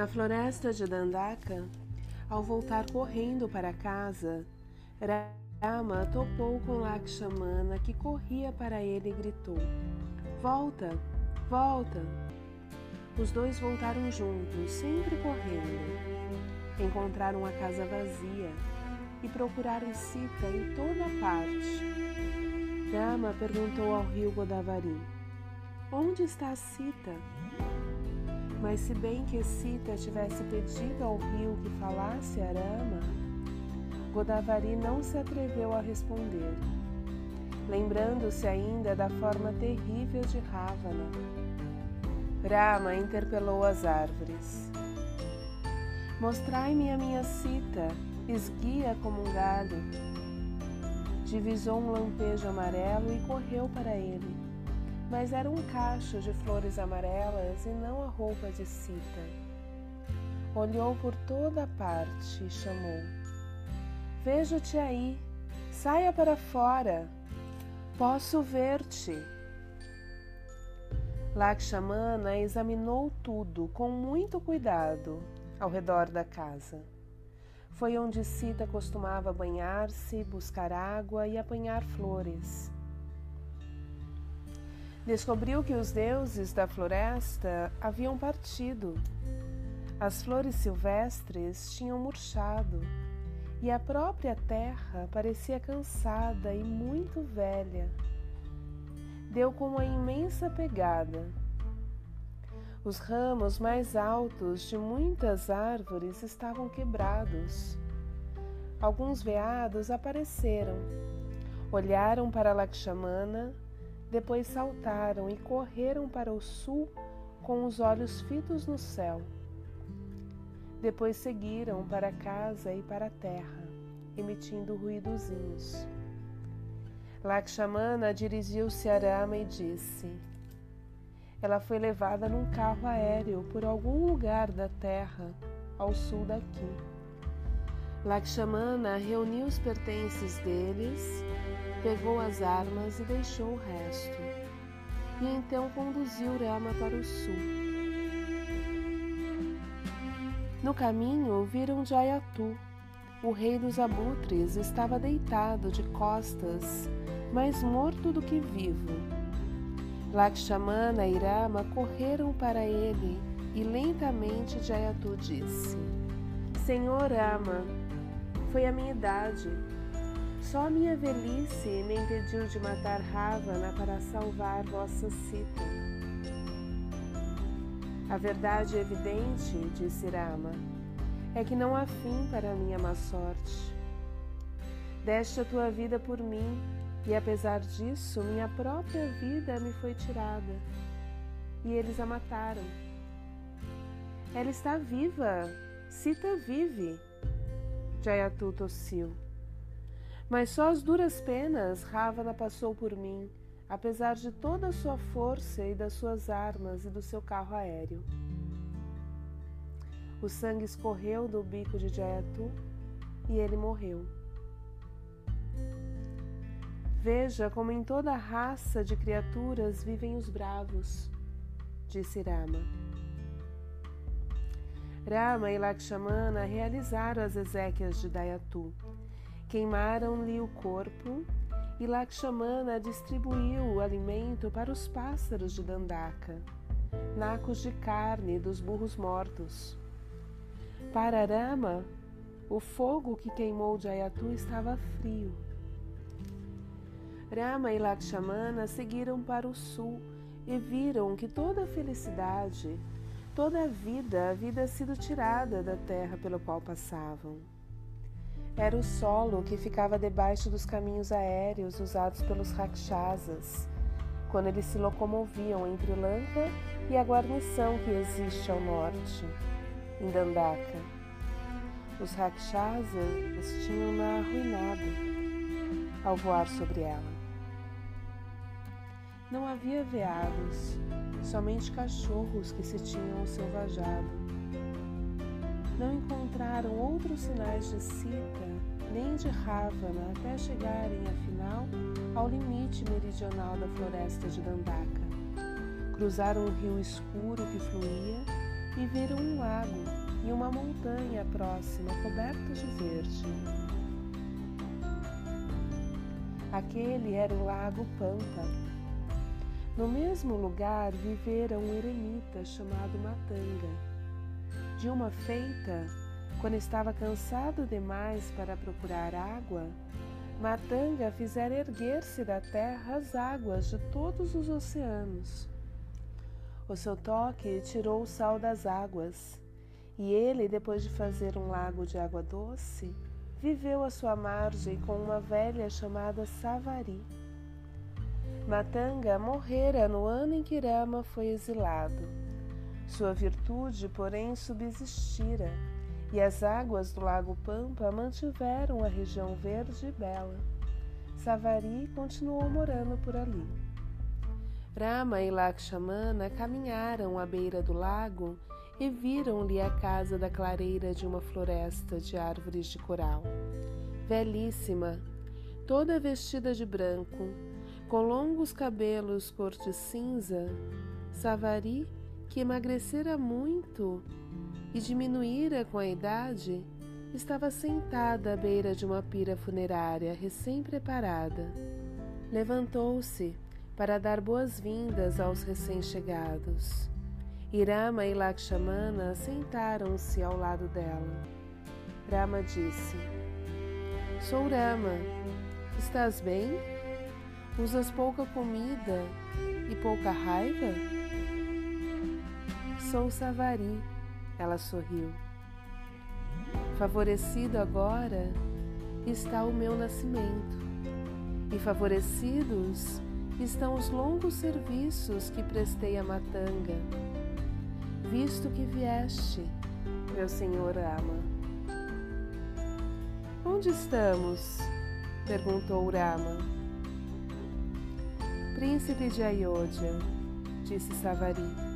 Na floresta de Dandaka, ao voltar correndo para casa, Rama topou com Lakshmana que corria para ele e gritou: Volta, volta! Os dois voltaram juntos, sempre correndo. Encontraram a casa vazia e procuraram Sita em toda parte. Rama perguntou ao rio Godavari: Onde está Sita? Mas se bem que Sita tivesse pedido ao rio que falasse a Rama, Godavari não se atreveu a responder, lembrando-se ainda da forma terrível de Ravana. Rama interpelou as árvores. Mostrai-me a minha cita, esguia como um galho. Divisou um lampejo amarelo e correu para ele mas era um cacho de flores amarelas e não a roupa de Cita. Olhou por toda parte e chamou: Vejo-te aí, saia para fora, posso ver-te. Lakshmana examinou tudo com muito cuidado ao redor da casa. Foi onde Sita costumava banhar-se, buscar água e apanhar flores. Descobriu que os deuses da floresta haviam partido. As flores silvestres tinham murchado e a própria terra parecia cansada e muito velha. Deu com uma imensa pegada. Os ramos mais altos de muitas árvores estavam quebrados. Alguns veados apareceram, olharam para Lakshmana depois saltaram e correram para o sul com os olhos fitos no céu. Depois seguiram para casa e para a terra, emitindo ruidozinhos. Lakshmana dirigiu-se a Rama e disse: Ela foi levada num carro aéreo por algum lugar da terra ao sul daqui. Lakshmana reuniu os pertences deles pegou as armas e deixou o resto. E então conduziu Rama para o sul. No caminho viram Jayatu. O rei dos abutres estava deitado de costas, mais morto do que vivo. Lakshmana e Rama correram para ele e lentamente Jayatu disse: Senhor Rama, foi a minha idade só a minha velhice me impediu de matar Ravana para salvar vossa Sita. A verdade evidente, disse Rama, é que não há fim para a minha má sorte. Deste a tua vida por mim, e apesar disso, minha própria vida me foi tirada, e eles a mataram. Ela está viva, Sita vive. Jayatu tossiu. Mas só as duras penas Ravana passou por mim, apesar de toda a sua força e das suas armas e do seu carro aéreo. O sangue escorreu do bico de Jayatu e ele morreu. Veja como em toda raça de criaturas vivem os bravos, disse Rama. Rama e Lakshmana realizaram as exéquias de Dayatu Queimaram-lhe o corpo e Lakshmana distribuiu o alimento para os pássaros de Dandaka, nacos de carne dos burros mortos. Para Rama, o fogo que queimou Jayatu estava frio. Rama e Lakshmana seguiram para o sul e viram que toda a felicidade, toda a vida havia sido tirada da terra pelo qual passavam. Era o solo que ficava debaixo dos caminhos aéreos usados pelos rakshasas, quando eles se locomoviam entre Lanka e a guarnição que existe ao norte, em Dandaka. Os rakshasas tinham-na arruinado ao voar sobre ela. Não havia veados, somente cachorros que se tinham selvajado não encontraram outros sinais de Sita nem de Ravana até chegarem, afinal, ao limite meridional da floresta de Dandaka. Cruzaram um rio escuro que fluía e viram um lago e uma montanha próxima coberta de verde. Aquele era o lago Pampa. No mesmo lugar vivera um eremita chamado Matanga. De uma feita, quando estava cansado demais para procurar água, Matanga fizera erguer-se da terra as águas de todos os oceanos. O seu toque tirou o sal das águas, e ele, depois de fazer um lago de água doce, viveu à sua margem com uma velha chamada Savari. Matanga morrera no ano em que Rama foi exilado. Sua virtude, porém, subsistira e as águas do Lago Pampa mantiveram a região verde e bela. Savari continuou morando por ali. Rama e Lakshmana caminharam à beira do lago e viram-lhe a casa da clareira de uma floresta de árvores de coral. Velhíssima, toda vestida de branco, com longos cabelos cor de cinza, Savari, que emagrecera muito, e diminuíra com a idade, estava sentada à beira de uma pira funerária recém-preparada. Levantou-se para dar boas-vindas aos recém-chegados. Irama e Lakshmana sentaram-se ao lado dela. Rama disse: Sou Rama. Estás bem? Usas pouca comida e pouca raiva? Sou Savari ela sorriu. Favorecido agora está o meu nascimento, e favorecidos estão os longos serviços que prestei a Matanga, visto que vieste, meu senhor ama. Onde estamos? perguntou Rama. Príncipe de Ayodhya, disse Savari.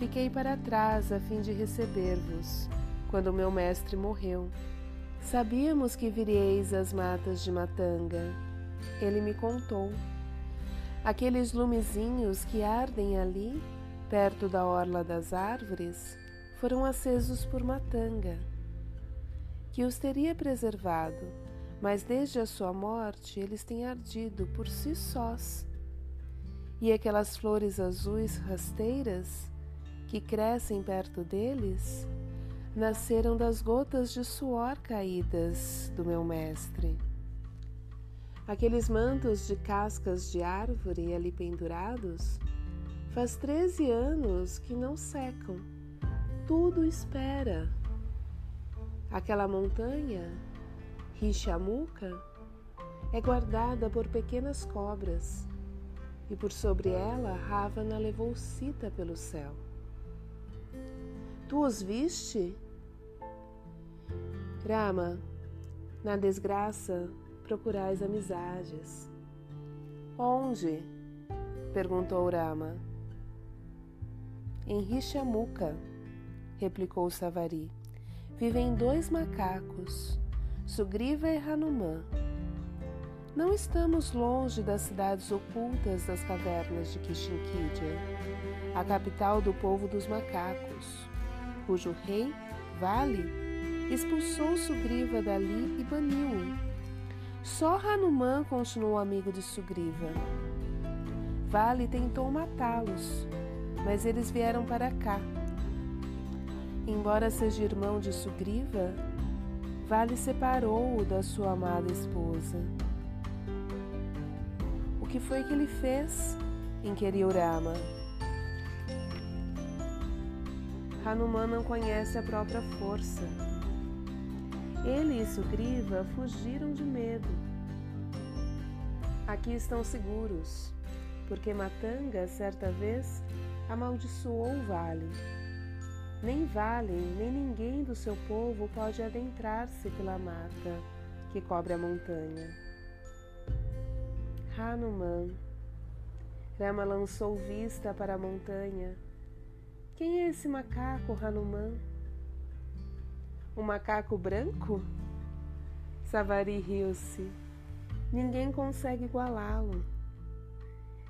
Fiquei para trás a fim de receber-vos, quando meu mestre morreu. Sabíamos que viríeis às matas de Matanga. Ele me contou. Aqueles lumezinhos que ardem ali, perto da orla das árvores, foram acesos por Matanga, que os teria preservado, mas desde a sua morte eles têm ardido por si sós. E aquelas flores azuis rasteiras que crescem perto deles nasceram das gotas de suor caídas do meu mestre. Aqueles mantos de cascas de árvore ali pendurados, faz treze anos que não secam, tudo espera. Aquela montanha, Rishamuka, é guardada por pequenas cobras, e por sobre ela Ravana levou Sita pelo céu. Tu os viste? Rama, na desgraça procurais amizades. Onde? perguntou Rama. Em Rishamuka, replicou Savari, vivem dois macacos, Sugriva e Hanuman. Não estamos longe das cidades ocultas das cavernas de Kishinkidya, a capital do povo dos macacos cujo rei, Vale, expulsou Sugriva dali e baniu-o. Só Hanuman continuou amigo de Sugriva. Vale tentou matá-los, mas eles vieram para cá. Embora seja irmão de Sugriva, Vale separou-o da sua amada esposa. O que foi que ele fez? inquiriu Rama. Hanuman não conhece a própria força. Ele e Sugriva fugiram de medo. Aqui estão seguros, porque Matanga, certa vez, amaldiçoou o vale. Nem Vale, nem ninguém do seu povo pode adentrar-se pela mata que cobre a montanha. Hanuman. Rama lançou vista para a montanha quem é esse macaco, Hanuman? Um macaco branco? Savari riu-se. Ninguém consegue igualá-lo.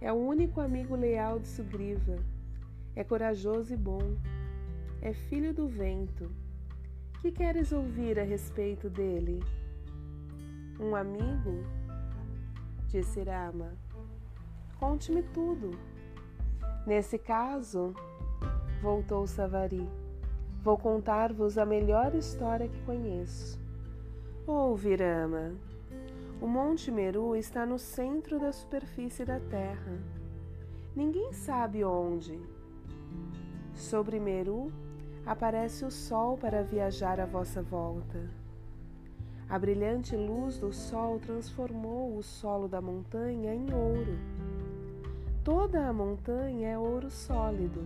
É o único amigo leal de Sugriva. É corajoso e bom. é filho do vento. Que queres ouvir a respeito dele? Um amigo? Disse Rama. Conte-me tudo. Nesse caso, voltou Savari, vou contar-vos a melhor história que conheço. Ouve, Rama. O Monte Meru está no centro da superfície da Terra. Ninguém sabe onde. Sobre Meru aparece o Sol para viajar à vossa volta. A brilhante luz do Sol transformou o solo da montanha em ouro. Toda a montanha é ouro sólido.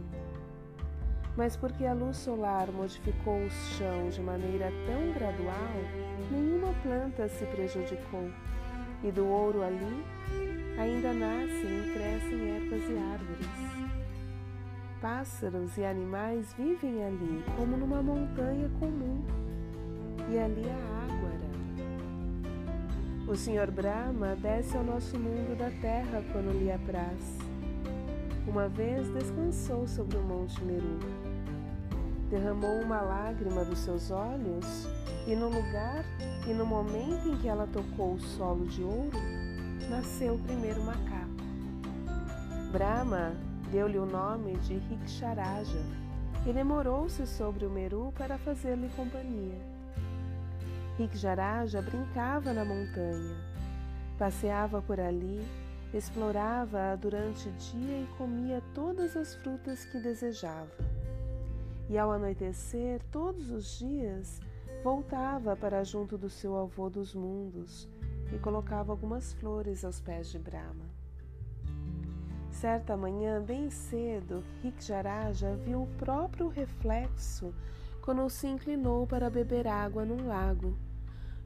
Mas porque a luz solar modificou o chão de maneira tão gradual, nenhuma planta se prejudicou, e do ouro ali ainda nascem e crescem ervas e árvores. Pássaros e animais vivem ali como numa montanha comum, e ali há água. O Senhor Brahma desce ao nosso mundo da terra quando lhe apraz uma vez descansou sobre o Monte Meru. Derramou uma lágrima dos seus olhos e no lugar e no momento em que ela tocou o solo de ouro, nasceu o primeiro macaco. Brahma deu-lhe o nome de Riksharaja e demorou-se sobre o Meru para fazer-lhe companhia. Riksharaja brincava na montanha, passeava por ali Explorava-a durante o dia e comia todas as frutas que desejava. E ao anoitecer, todos os dias, voltava para junto do seu avô dos mundos e colocava algumas flores aos pés de Brahma. Certa manhã, bem cedo, Rikjaraja viu o próprio reflexo quando se inclinou para beber água num lago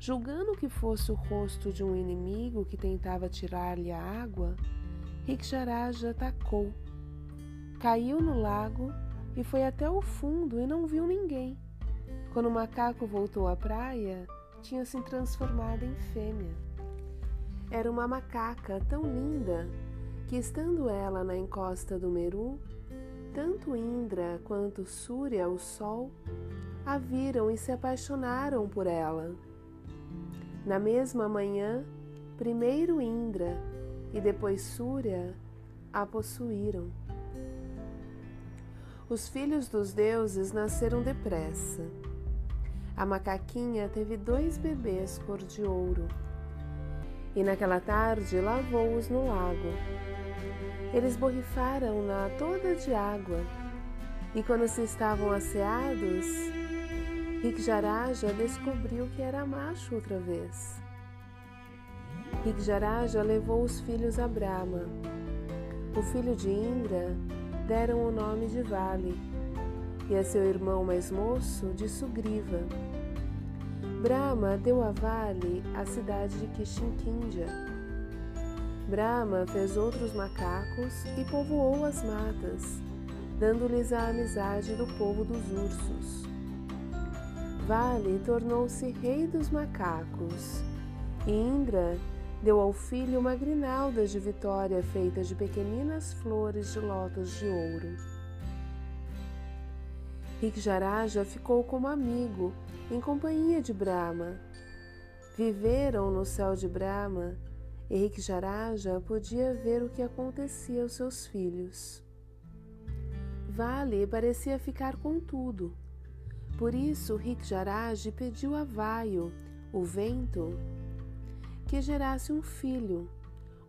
Julgando que fosse o rosto de um inimigo que tentava tirar-lhe a água, Riksharaja atacou. Caiu no lago e foi até o fundo e não viu ninguém. Quando o macaco voltou à praia, tinha se transformado em fêmea. Era uma macaca tão linda que, estando ela na encosta do Meru, tanto Indra quanto Surya, o sol, a viram e se apaixonaram por ela. Na mesma manhã, primeiro Indra e depois Surya a possuíram. Os filhos dos deuses nasceram depressa. A macaquinha teve dois bebês cor de ouro. E naquela tarde lavou-os no lago. Eles borrifaram-na toda de água. E quando se estavam asseados, Rigjaraja descobriu que era macho outra vez. Rigjaraja levou os filhos a Brahma. O filho de Indra deram o nome de Vale e a seu irmão mais moço de Sugriva. Brahma deu a Vale a cidade de Kishinkindja. Brahma fez outros macacos e povoou as matas, dando-lhes a amizade do povo dos ursos. Vale tornou-se rei dos macacos. E Indra deu ao filho uma grinalda de vitória feita de pequeninas flores de lótus de ouro. Rikjaraja ficou como amigo, em companhia de Brahma. Viveram no céu de Brahma e Rikjaraja podia ver o que acontecia aos seus filhos. Vale parecia ficar com tudo por isso, Rikjaraj pediu a Vaio, o vento, que gerasse um filho,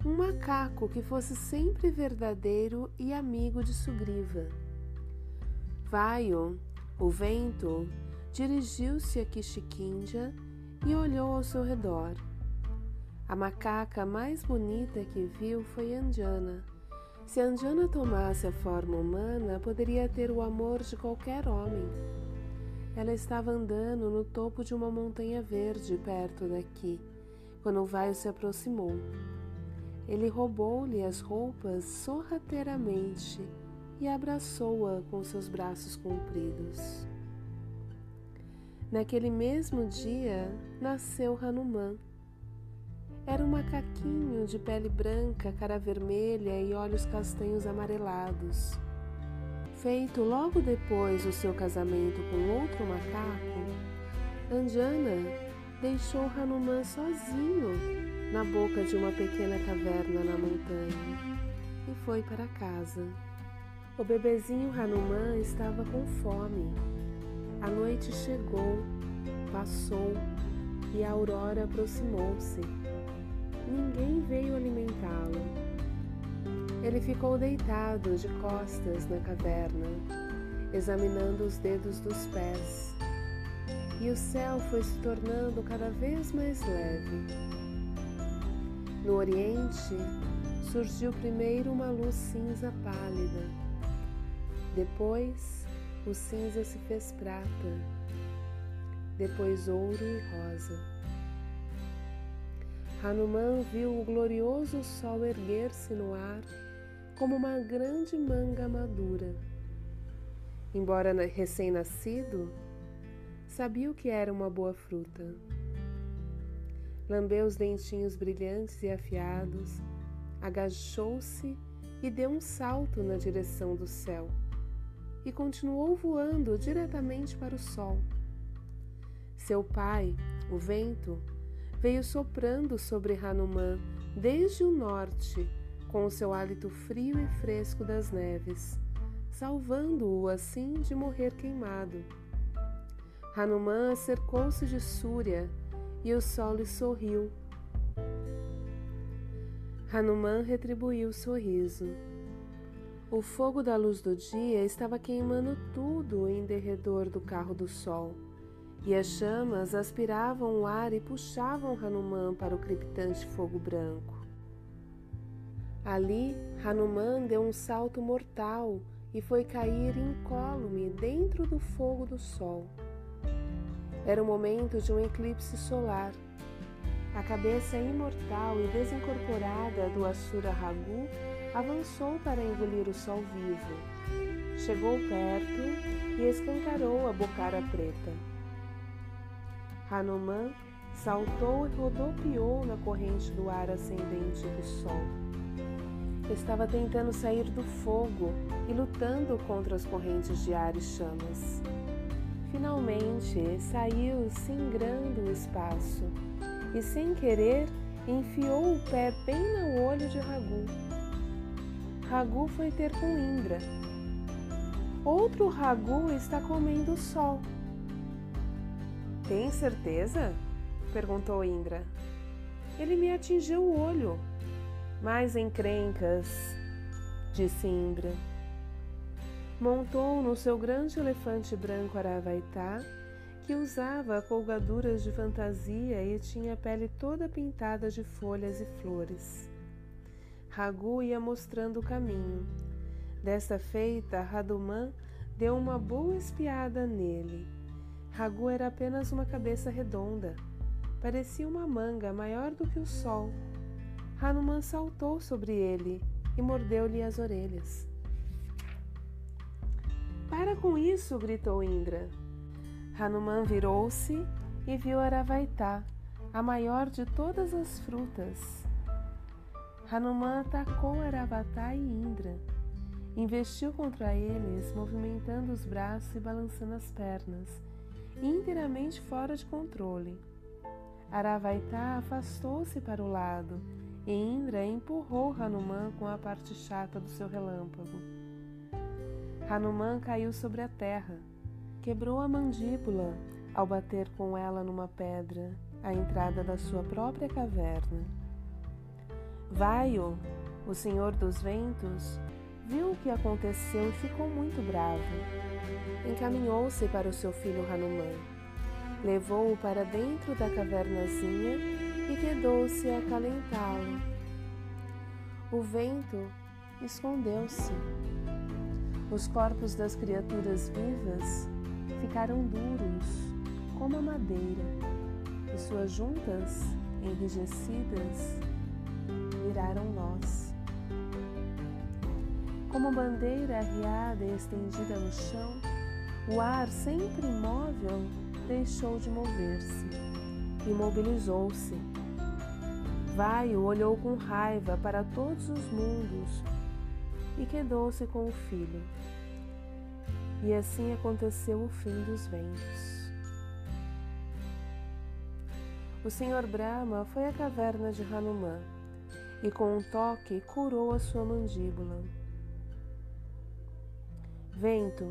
um macaco que fosse sempre verdadeiro e amigo de Sugriva. Vaio, o vento, dirigiu-se a Kishikindja e olhou ao seu redor. A macaca mais bonita que viu foi Anjana. Se Anjana tomasse a forma humana, poderia ter o amor de qualquer homem. Ela estava andando no topo de uma montanha verde perto daqui, quando o vaio se aproximou. Ele roubou-lhe as roupas sorrateiramente e abraçou-a com seus braços compridos. Naquele mesmo dia nasceu Hanuman. Era um macaquinho de pele branca, cara vermelha e olhos castanhos amarelados feito logo depois do seu casamento com outro macaco, Anjana deixou Hanuman sozinho na boca de uma pequena caverna na montanha e foi para casa. O bebezinho Hanuman estava com fome. A noite chegou, passou e a aurora aproximou-se. Ninguém veio alimentá-lo. Ele ficou deitado de costas na caverna, examinando os dedos dos pés, e o céu foi se tornando cada vez mais leve. No oriente, surgiu primeiro uma luz cinza pálida. Depois, o cinza se fez prata. Depois, ouro e rosa. Hanuman viu o glorioso sol erguer-se no ar como uma grande manga madura. Embora recém-nascido, sabia o que era uma boa fruta. Lambeu os dentinhos brilhantes e afiados, agachou-se e deu um salto na direção do céu e continuou voando diretamente para o sol. Seu pai, o vento, veio soprando sobre Hanuman desde o norte, com o seu hálito frio e fresco das neves, salvando-o assim de morrer queimado. Hanuman cercou-se de Súria e o sol lhe sorriu. Hanuman retribuiu o sorriso. O fogo da luz do dia estava queimando tudo em derredor do carro do sol e as chamas aspiravam o ar e puxavam Hanuman para o crepitante fogo branco. Ali, Hanuman deu um salto mortal e foi cair incólume dentro do fogo do sol. Era o momento de um eclipse solar. A cabeça imortal e desincorporada do Asura Ragu avançou para engolir o sol vivo. Chegou perto e escancarou a bocara preta. Hanuman saltou e rodopiou na corrente do ar ascendente do sol. Estava tentando sair do fogo e lutando contra as correntes de ar e chamas. Finalmente saiu singrando o espaço e, sem querer, enfiou o pé bem no olho de Ragu. Ragu foi ter com Indra. Outro Ragu está comendo o sol. Tem certeza? perguntou Indra. Ele me atingiu o olho. Mais encrencas, disse Indra. Montou no seu grande elefante branco Aravaitá, que usava colgaduras de fantasia e tinha a pele toda pintada de folhas e flores. Ragu ia mostrando o caminho. Desta feita, Raduman deu uma boa espiada nele Ragu era apenas uma cabeça redonda. Parecia uma manga maior do que o sol. Hanuman saltou sobre ele e mordeu-lhe as orelhas. Para com isso! gritou Indra. Hanuman virou-se e viu Aravaitá, a maior de todas as frutas. Hanuman atacou Aravatá e Indra. Investiu contra eles, movimentando os braços e balançando as pernas inteiramente fora de controle. Aravaitá afastou-se para o lado e Indra empurrou Hanuman com a parte chata do seu relâmpago. Hanuman caiu sobre a terra, quebrou a mandíbula ao bater com ela numa pedra à entrada da sua própria caverna. Vaio, o senhor dos ventos, viu o que aconteceu e ficou muito bravo. Encaminhou-se para o seu filho Hanuman. Levou-o para dentro da cavernazinha e quedou-se a acalentá-lo. O vento escondeu-se. Os corpos das criaturas vivas ficaram duros como a madeira e suas juntas, enrijecidas, viraram nós. Como bandeira arriada e estendida no chão, o ar, sempre imóvel, deixou de mover-se. Imobilizou-se. Vaio olhou com raiva para todos os mundos e quedou-se com o filho. E assim aconteceu o fim dos ventos. O Senhor Brahma foi à caverna de Hanuman e com um toque curou a sua mandíbula. Vento,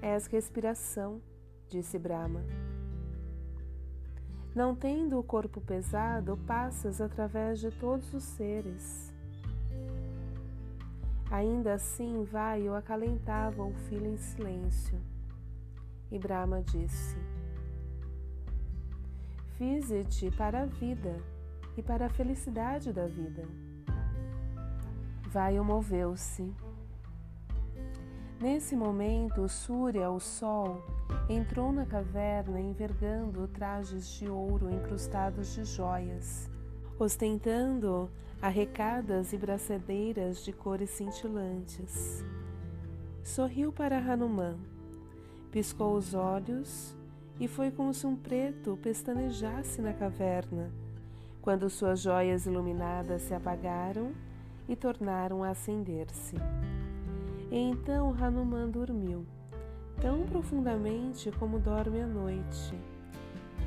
és respiração, disse Brahma. Não tendo o corpo pesado, passas através de todos os seres. Ainda assim, vai o acalentava o filho em silêncio. E Brahma disse: Fize-te para a vida e para a felicidade da vida. Vai moveu-se. Nesse momento, Surya, o sol, entrou na caverna envergando trajes de ouro incrustados de joias, ostentando arrecadas e bracedeiras de cores cintilantes. Sorriu para Hanuman, piscou os olhos e foi como se um preto pestanejasse na caverna, quando suas joias iluminadas se apagaram e tornaram a acender-se. Então Hanuman dormiu, tão profundamente como dorme à noite.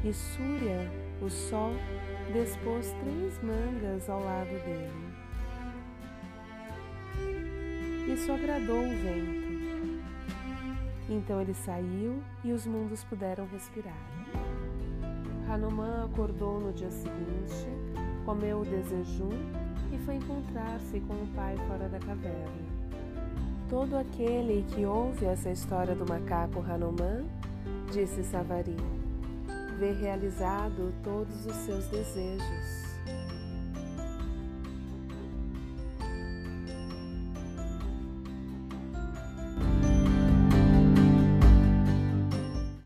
E Surya, o sol, dispôs três mangas ao lado dele. Isso agradou o vento então ele saiu e os mundos puderam respirar. Hanuman acordou no dia seguinte, comeu o desejum e foi encontrar-se com o pai fora da caverna. Todo aquele que ouve essa história do macaco Hanuman, disse Savari, vê realizado todos os seus desejos.